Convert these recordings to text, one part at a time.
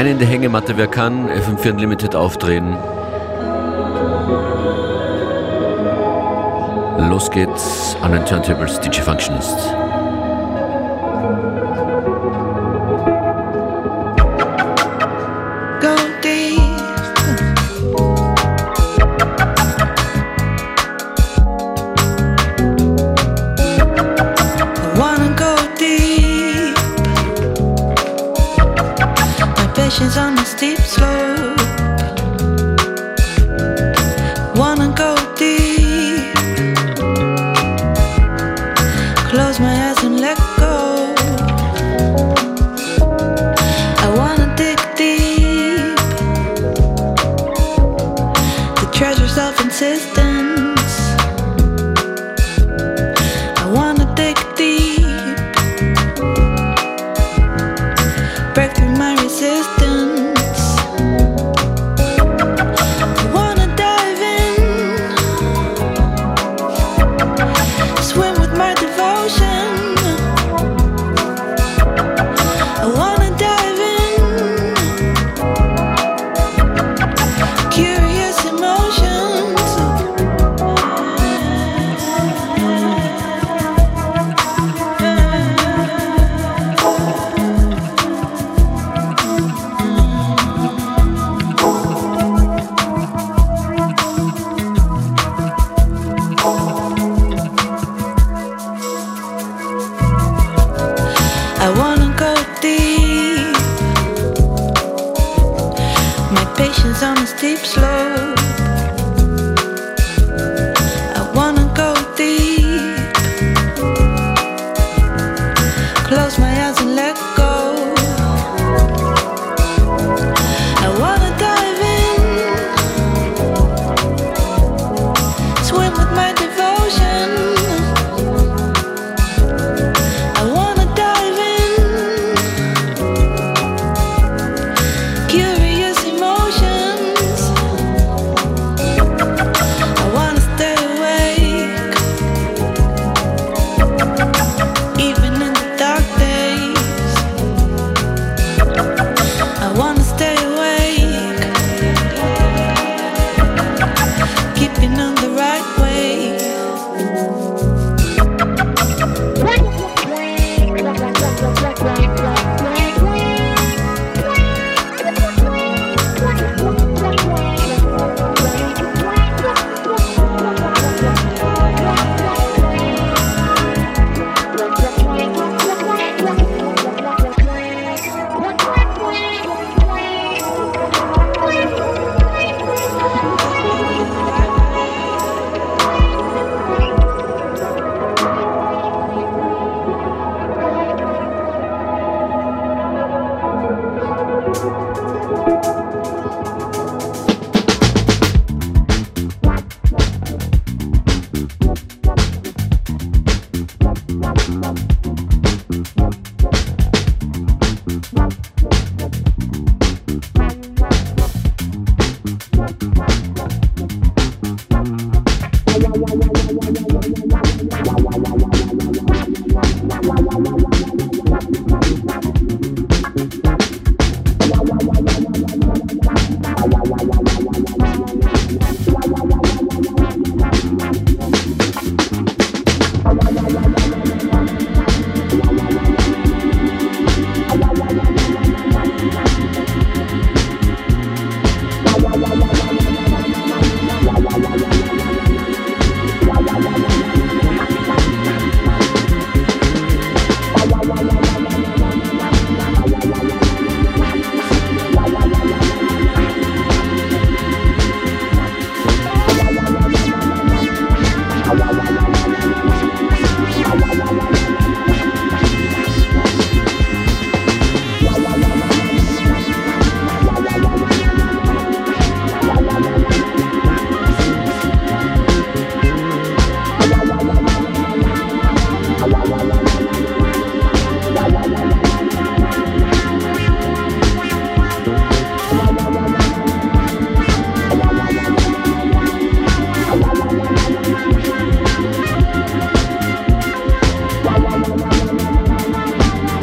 Rein in die Hängematte, wer kann, FM4 Unlimited aufdrehen. Los geht's an den Turntables, DJ Functionist.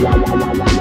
Wow, wow, wow, wow.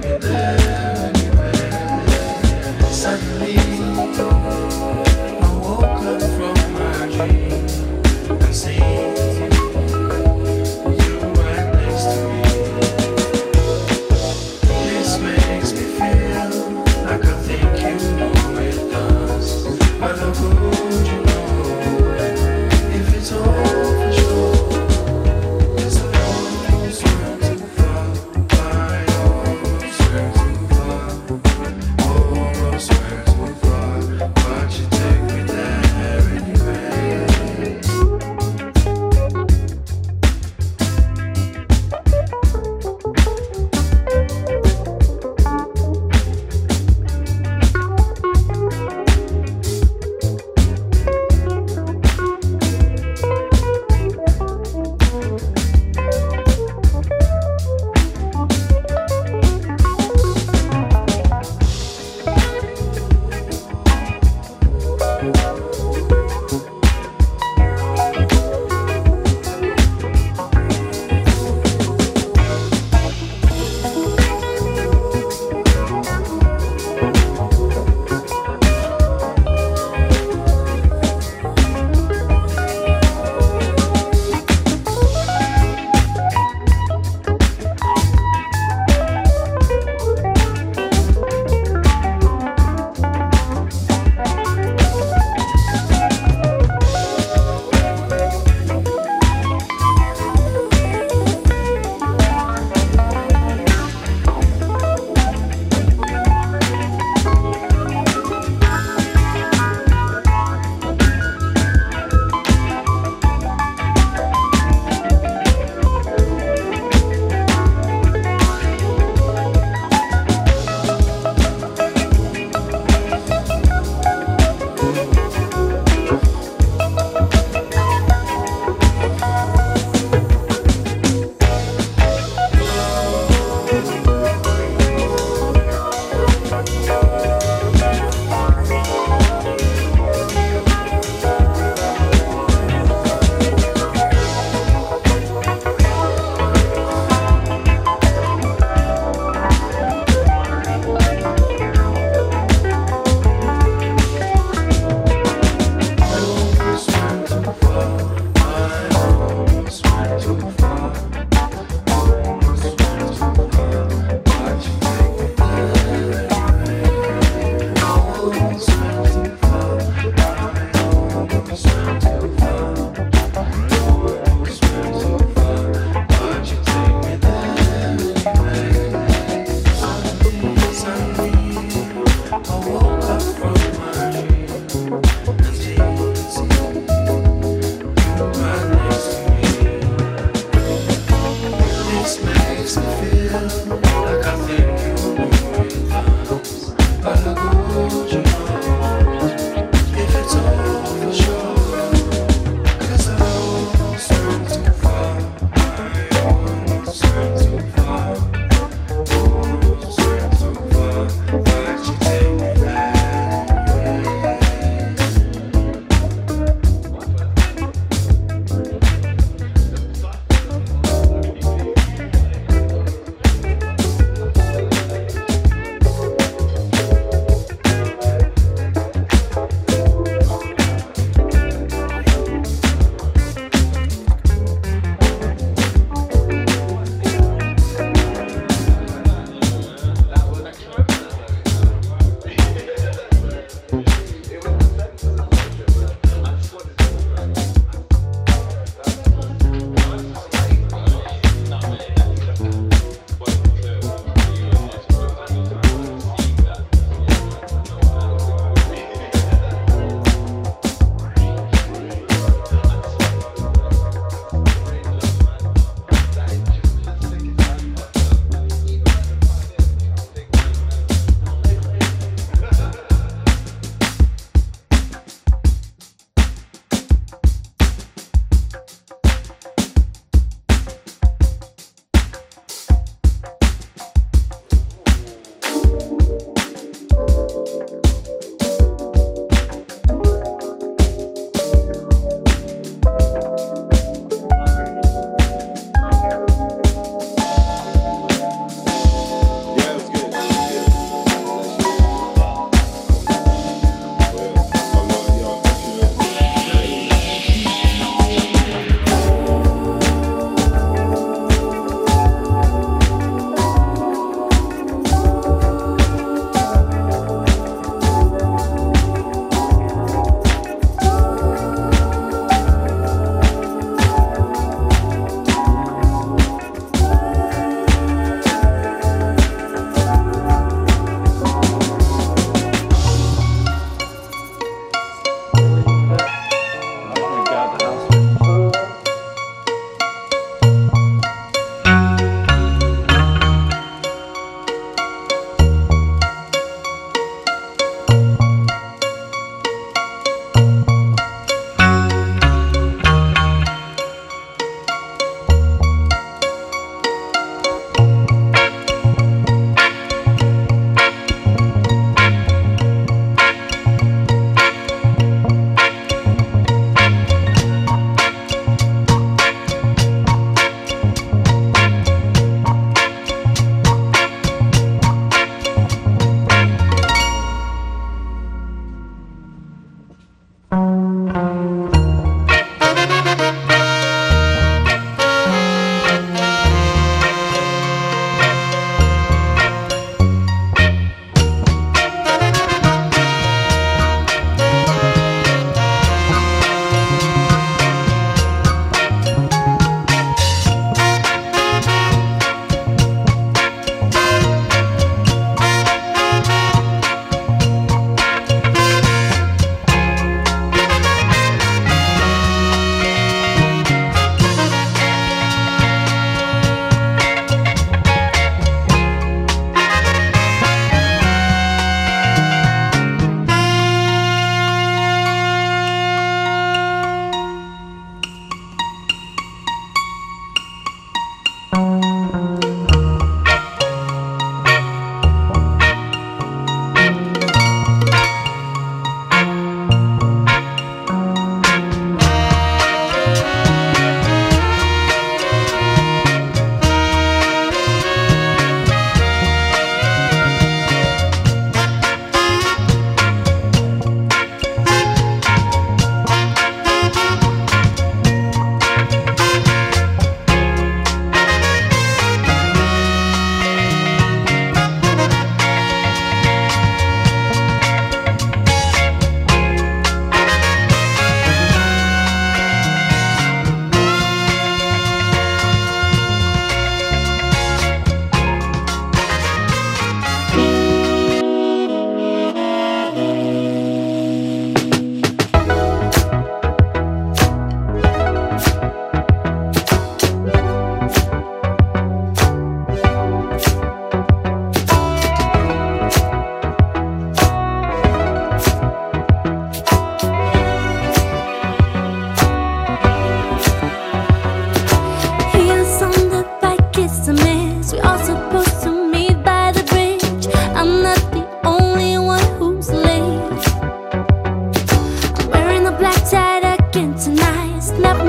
Yeah.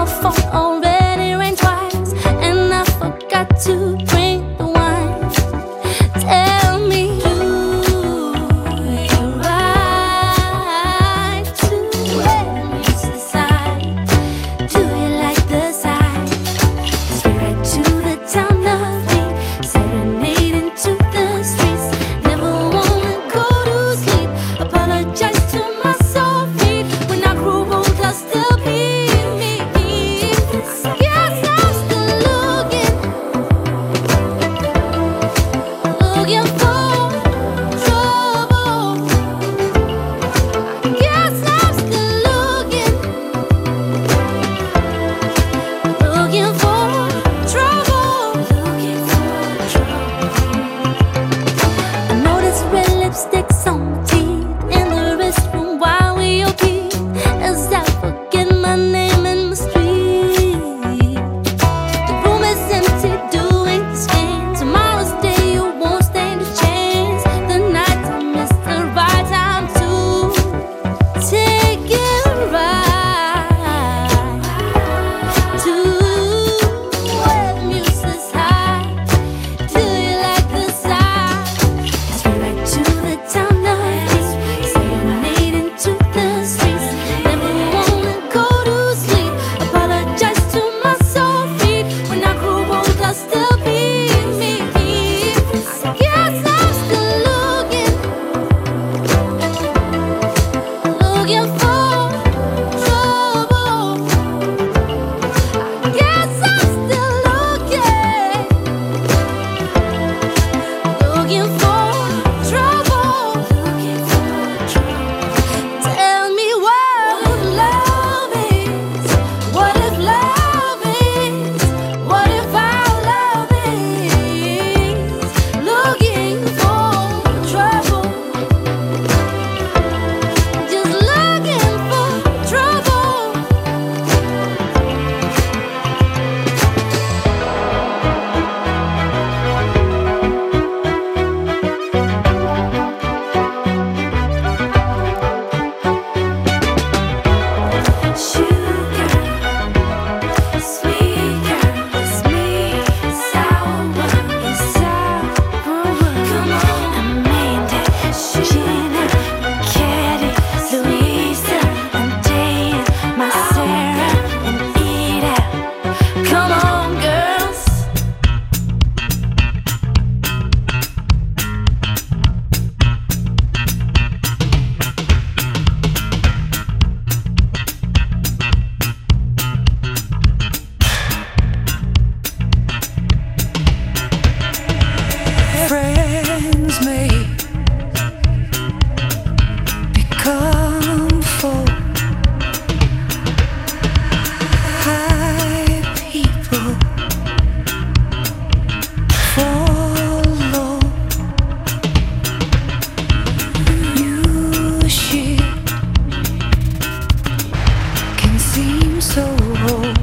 Down. So as I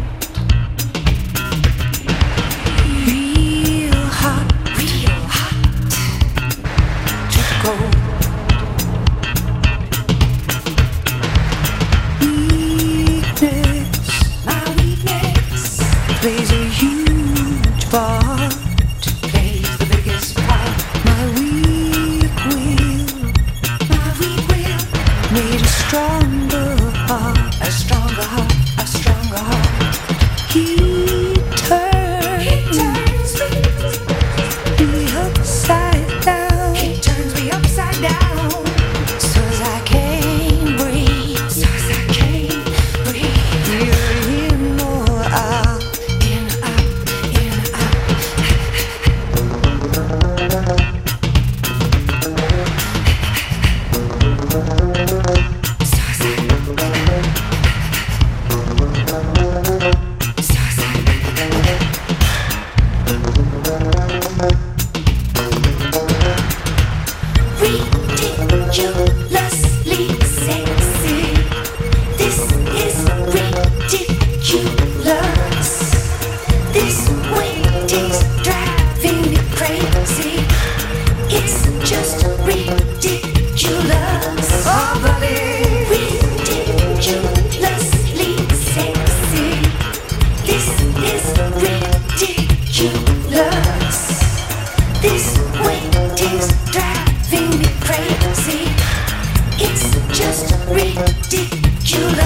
ridiculous.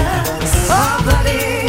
Oh, buddy.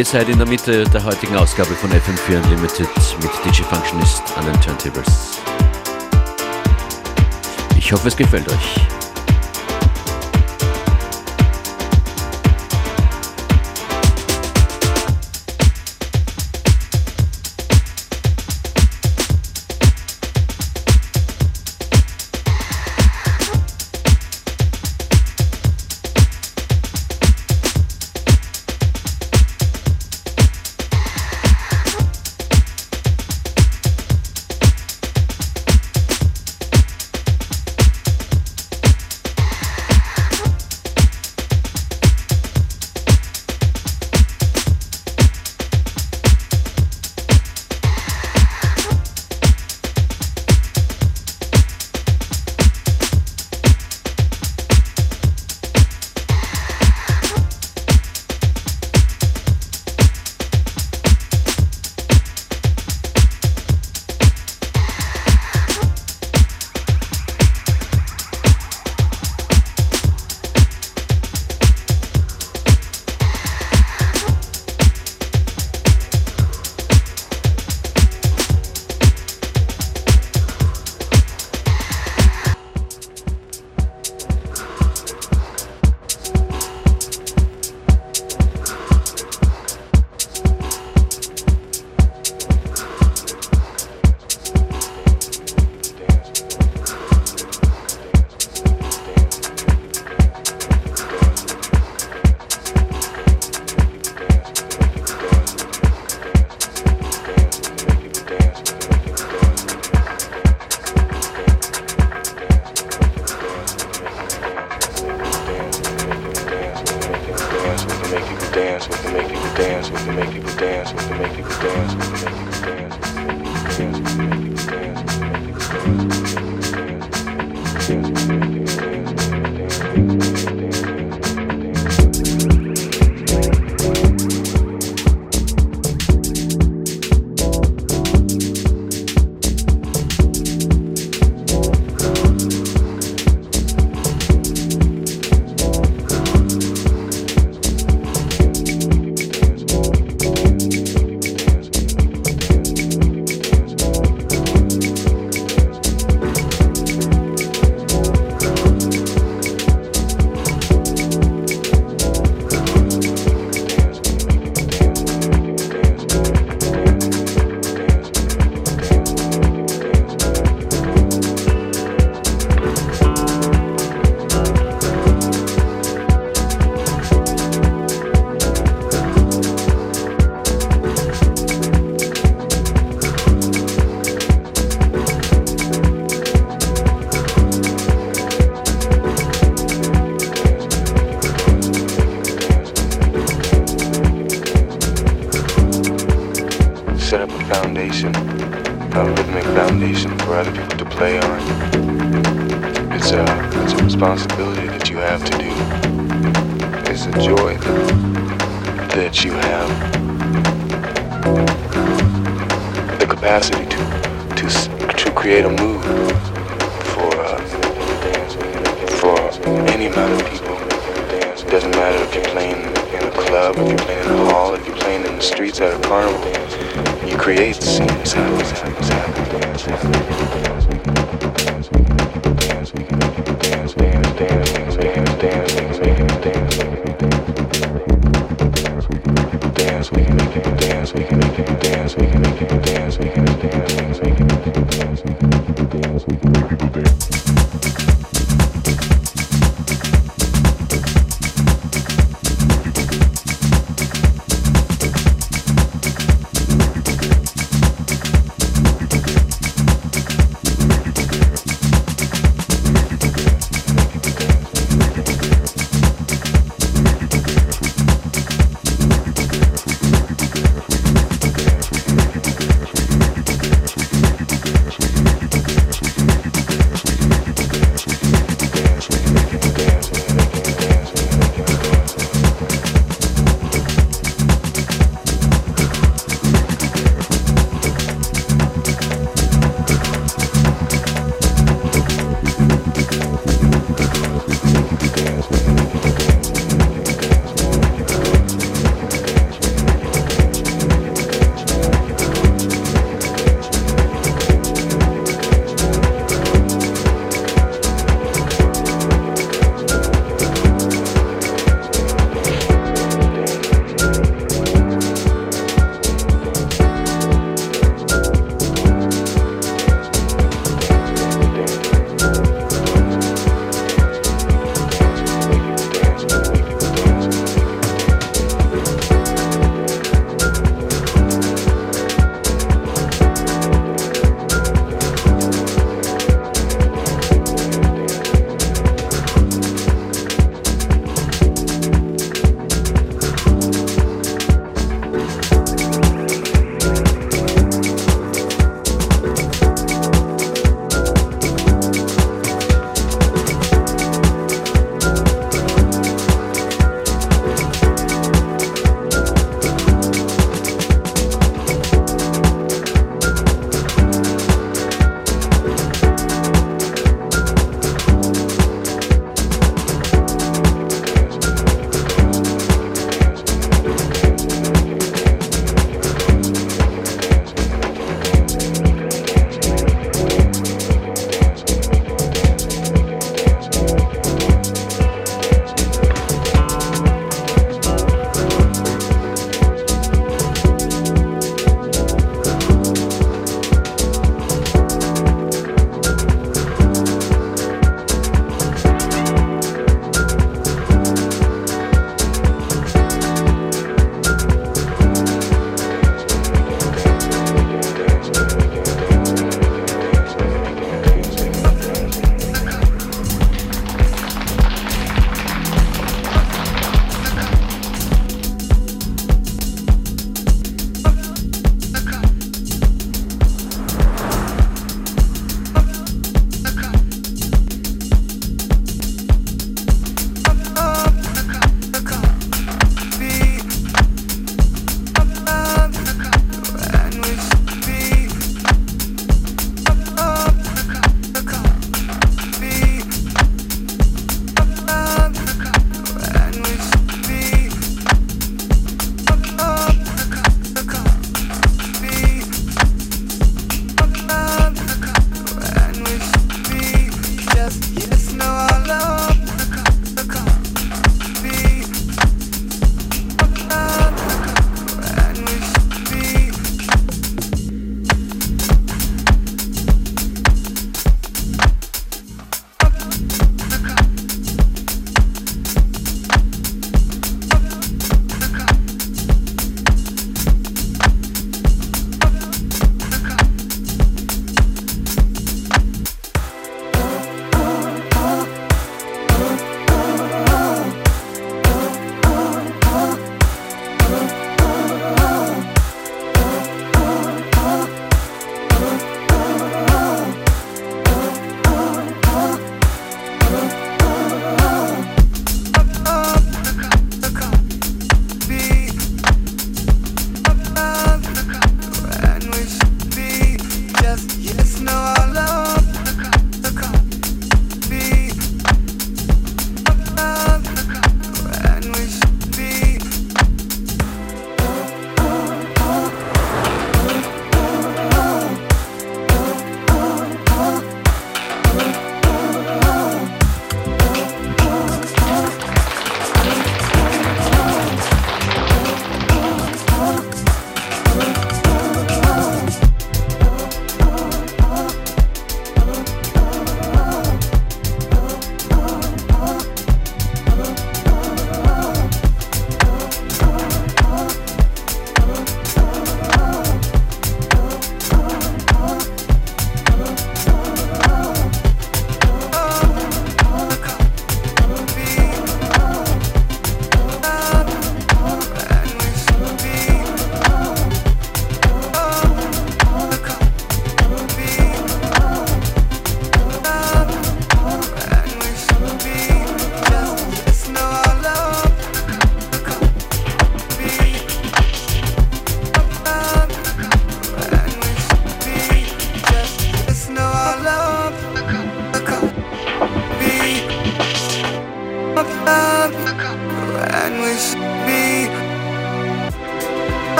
Ihr seid in der Mitte der heutigen Ausgabe von FM4 Unlimited mit DJ Functionist an den Turntables. Ich hoffe, es gefällt euch.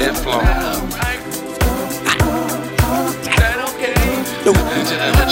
Yes, no, I love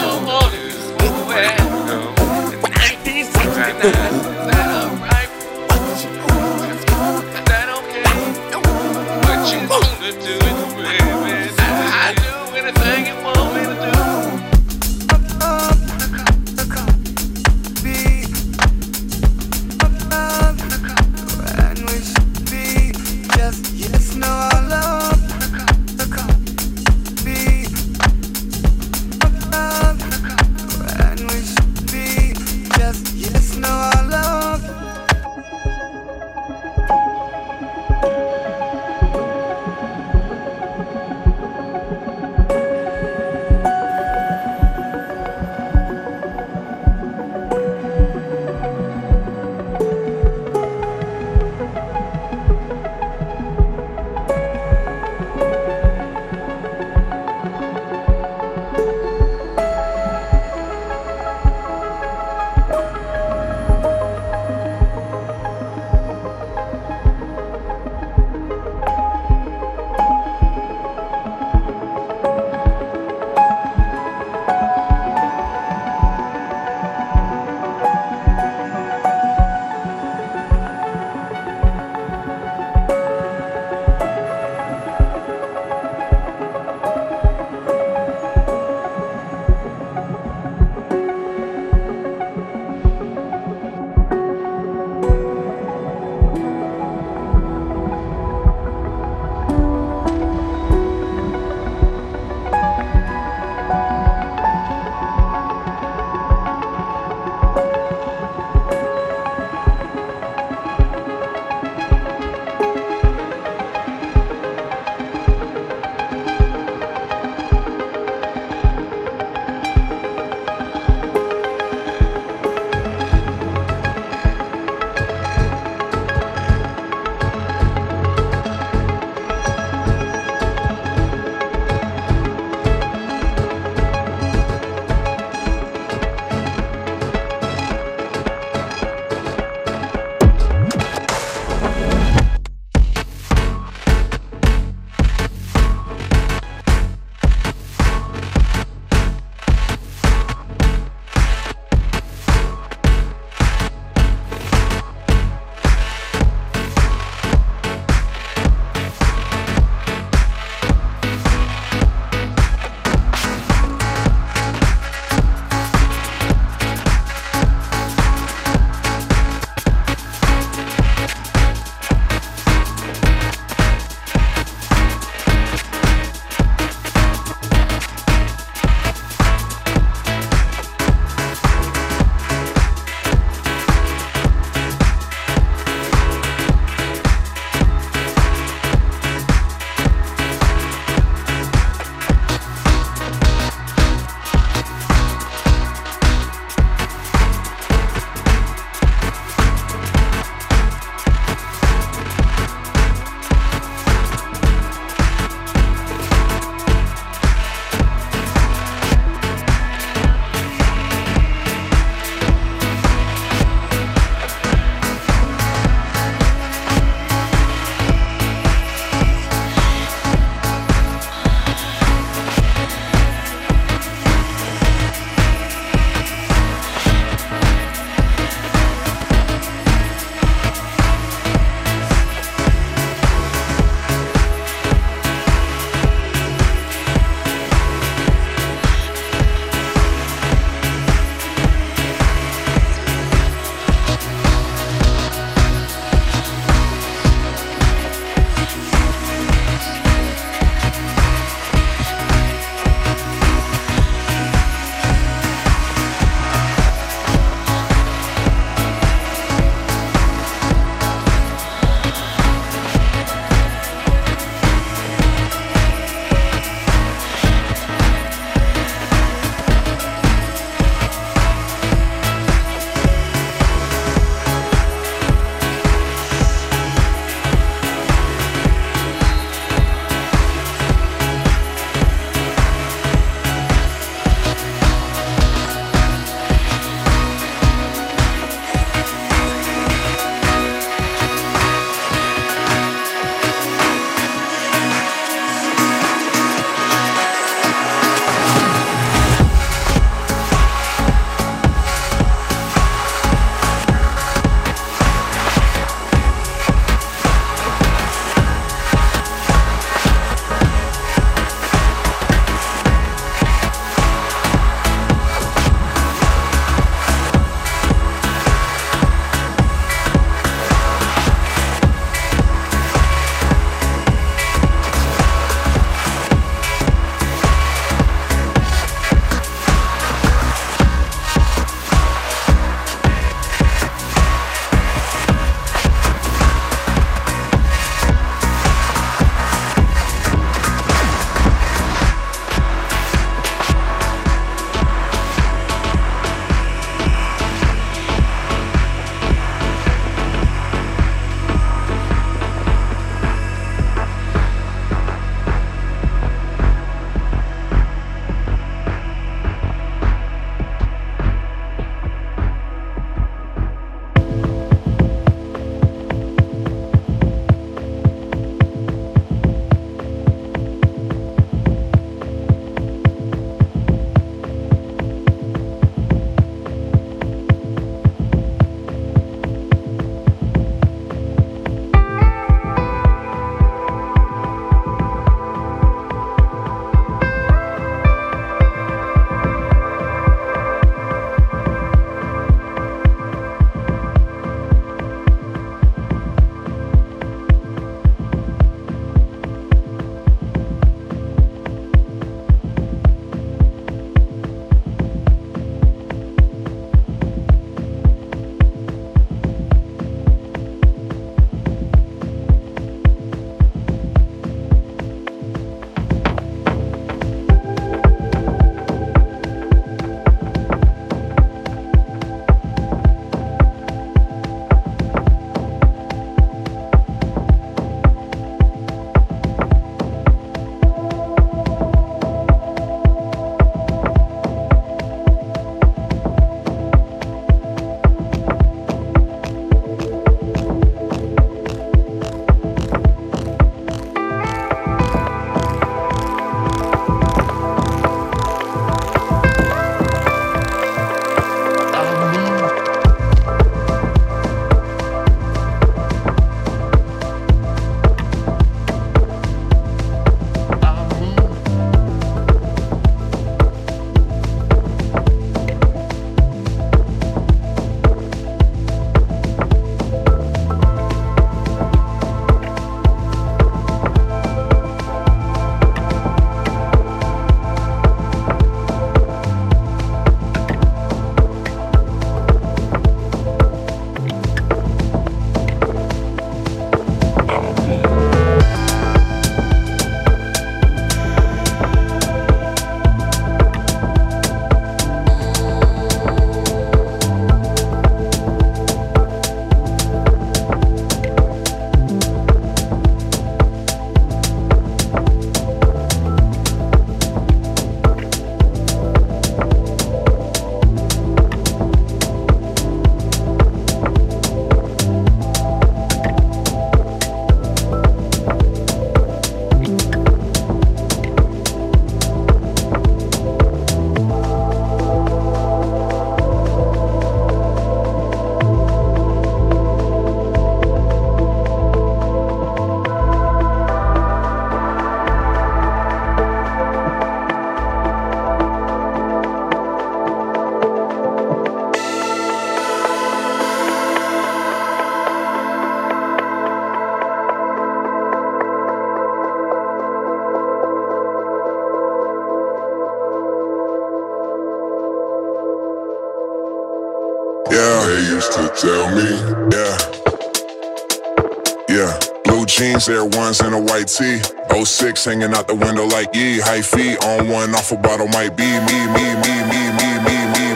Jeans, Air Ones, and a white tee. 06 hanging out the window like ye. High feet on one, off a bottle might be me, me, me, me, me, me, me.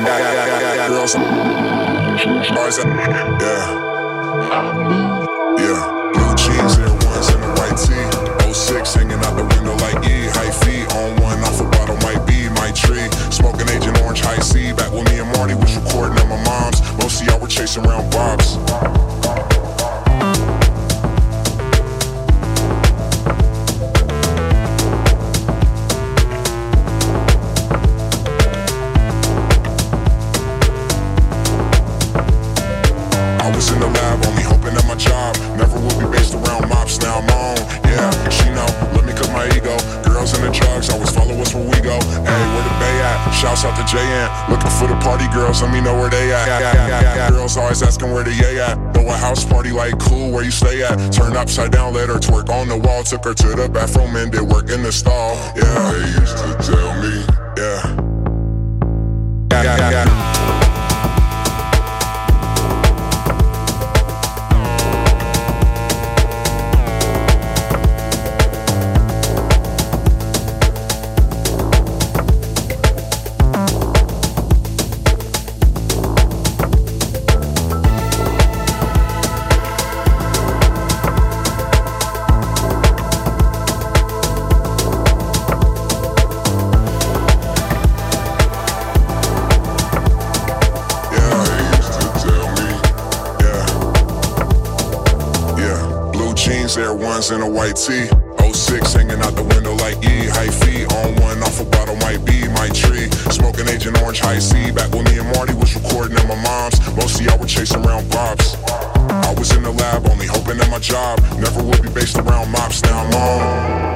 Girls, bars, yeah. Yeah. Blue jeans, Air Ones, and a white tee. 06 hanging out the window like ye. High feet on one, off a bottle might be my tree. Smoking Agent Orange High C. Back when me and Marty was recording at my mom's. Most of y'all were chasing around bobs. For the party girls, let me know where they at. Girls always asking where the yay at. Throw a house party like cool, where you stay at? Turn upside down, let her twerk on the wall. Took her to the bathroom and did work in the stall. Yeah, they used to tell me, yeah. Yeah, yeah, yeah. Yeah, And a white tee. 06 hanging out the window like E. High feet on one, off a bottle might be my tree. Smoking Agent Orange High C. Back when me and Marty was recording at my mom's. Most of y'all were chasing around bobs. I was in the lab, only hoping that my job never would be based around mops. Now I'm on.